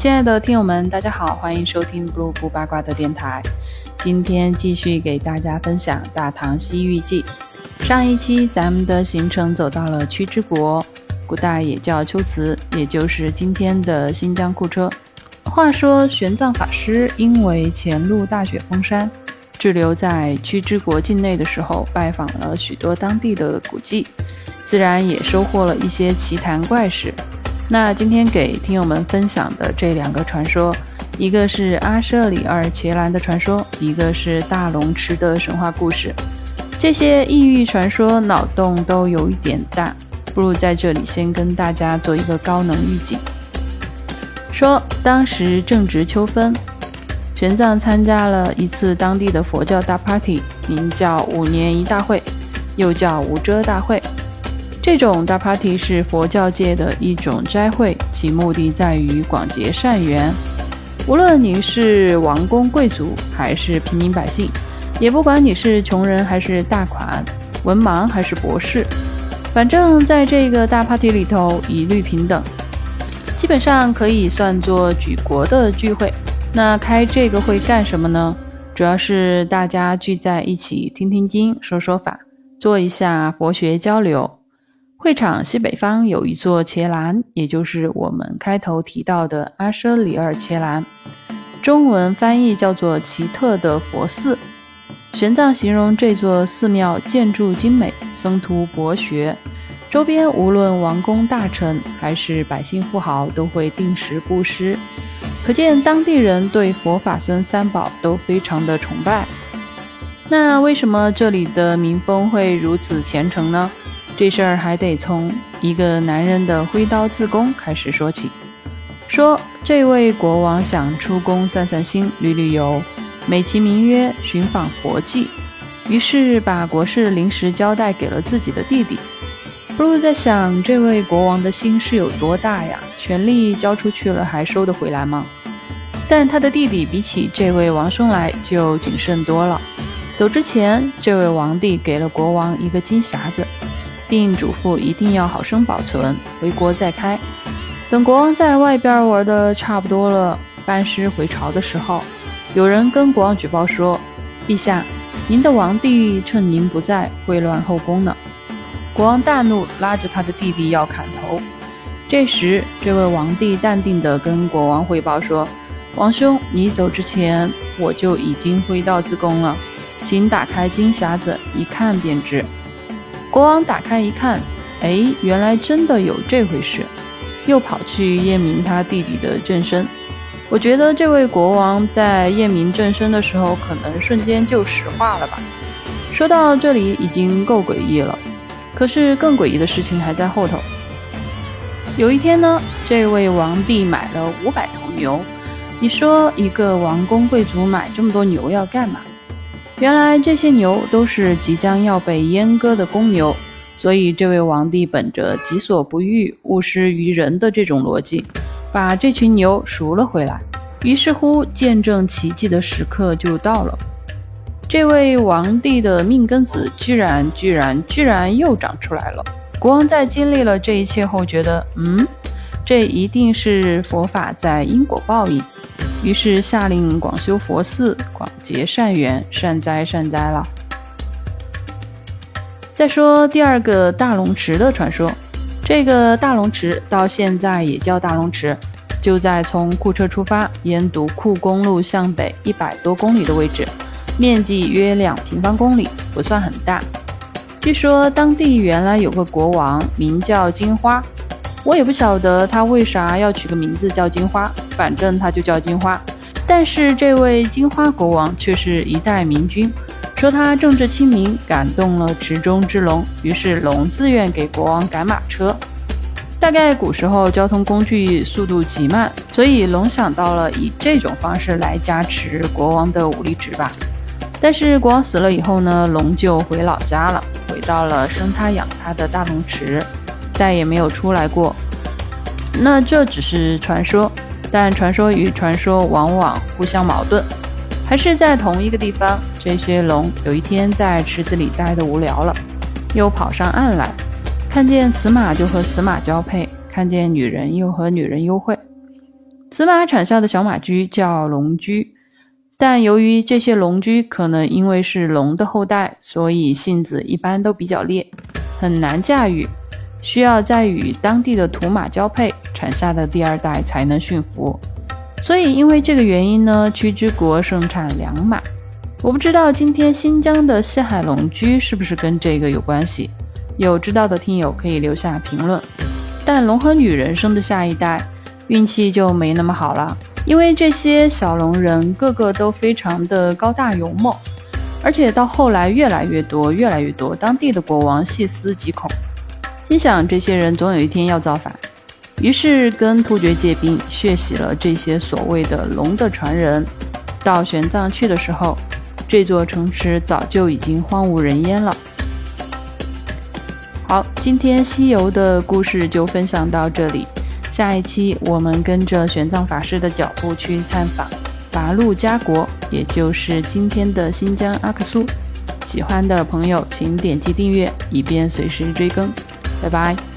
亲爱的听友们，大家好，欢迎收听 Blue 不八卦的电台。今天继续给大家分享《大唐西域记》。上一期咱们的行程走到了屈之国，古代也叫龟兹，也就是今天的新疆库车。话说玄奘法师因为前路大雪封山，滞留在屈之国境内的时候，拜访了许多当地的古迹，自然也收获了一些奇谈怪事。那今天给听友们分享的这两个传说，一个是阿舍里二伽蓝的传说，一个是大龙池的神话故事。这些异域传说脑洞都有一点大，不如在这里先跟大家做一个高能预警。说当时正值秋分，玄奘参加了一次当地的佛教大 party，名叫五年一大会，又叫无遮大会。这种大 party 是佛教界的一种斋会，其目的在于广结善缘。无论你是王公贵族还是平民百姓，也不管你是穷人还是大款，文盲还是博士，反正在这个大 party 里头一律平等，基本上可以算作举国的聚会。那开这个会干什么呢？主要是大家聚在一起听听经、说说法，做一下佛学交流。会场西北方有一座伽蓝，也就是我们开头提到的阿舍里尔伽蓝，中文翻译叫做奇特的佛寺。玄奘形容这座寺庙建筑精美，僧徒博学，周边无论王公大臣还是百姓富豪都会定时布施，可见当地人对佛法僧三宝都非常的崇拜。那为什么这里的民风会如此虔诚呢？这事儿还得从一个男人的挥刀自宫开始说起。说这位国王想出宫散散心、旅旅游，美其名曰寻访佛迹，于是把国事临时交代给了自己的弟弟。不如在想，这位国王的心是有多大呀？权力交出去了，还收得回来吗？但他的弟弟比起这位王兄来就谨慎多了。走之前，这位王帝给了国王一个金匣子。并嘱咐一定要好生保存，回国再开。等国王在外边玩的差不多了，班师回朝的时候，有人跟国王举报说：“陛下，您的王弟趁您不在，会乱后宫呢。”国王大怒，拉着他的弟弟要砍头。这时，这位王帝淡定地跟国王汇报说：“王兄，你走之前，我就已经挥刀自宫了，请打开金匣子，一看便知。”国王打开一看，哎，原来真的有这回事，又跑去验明他弟弟的正身。我觉得这位国王在验明正身的时候，可能瞬间就石化了吧。说到这里已经够诡异了，可是更诡异的事情还在后头。有一天呢，这位王帝买了五百头牛，你说一个王公贵族买这么多牛要干嘛？原来这些牛都是即将要被阉割的公牛，所以这位王帝本着己所不欲，勿施于人的这种逻辑，把这群牛赎了回来。于是乎，见证奇迹的时刻就到了。这位王帝的命根子居然居然居然又长出来了。国王在经历了这一切后，觉得，嗯，这一定是佛法在因果报应。于是下令广修佛寺，广结善缘，善哉善哉了。再说第二个大龙池的传说，这个大龙池到现在也叫大龙池，就在从库车出发，沿独库公路向北一百多公里的位置，面积约两平方公里，不算很大。据说当地原来有个国王，名叫金花。我也不晓得他为啥要取个名字叫金花，反正他就叫金花。但是这位金花国王却是一代明君，说他政治清明，感动了池中之龙，于是龙自愿给国王赶马车。大概古时候交通工具速度极慢，所以龙想到了以这种方式来加持国王的武力值吧。但是国王死了以后呢，龙就回老家了，回到了生他养他的大龙池。再也没有出来过。那这只是传说，但传说与传说往往互相矛盾。还是在同一个地方，这些龙有一天在池子里待得无聊了，又跑上岸来，看见雌马就和雌马交配，看见女人又和女人幽会。死马产下的小马驹叫龙驹，但由于这些龙驹可能因为是龙的后代，所以性子一般都比较烈，很难驾驭，需要再与当地的土马交配，产下的第二代才能驯服。所以因为这个原因呢，屈之国盛产良马。我不知道今天新疆的西海龙驹是不是跟这个有关系，有知道的听友可以留下评论。但龙和女人生的下一代运气就没那么好了，因为这些小龙人个个都非常的高大勇猛，而且到后来越来越多，越来越多。当地的国王细思极恐，心想这些人总有一天要造反，于是跟突厥借兵，血洗了这些所谓的龙的传人。到玄奘去的时候。这座城池早就已经荒无人烟了。好，今天西游的故事就分享到这里，下一期我们跟着玄奘法师的脚步去探访拔路家国，也就是今天的新疆阿克苏。喜欢的朋友请点击订阅，以便随时追更。拜拜。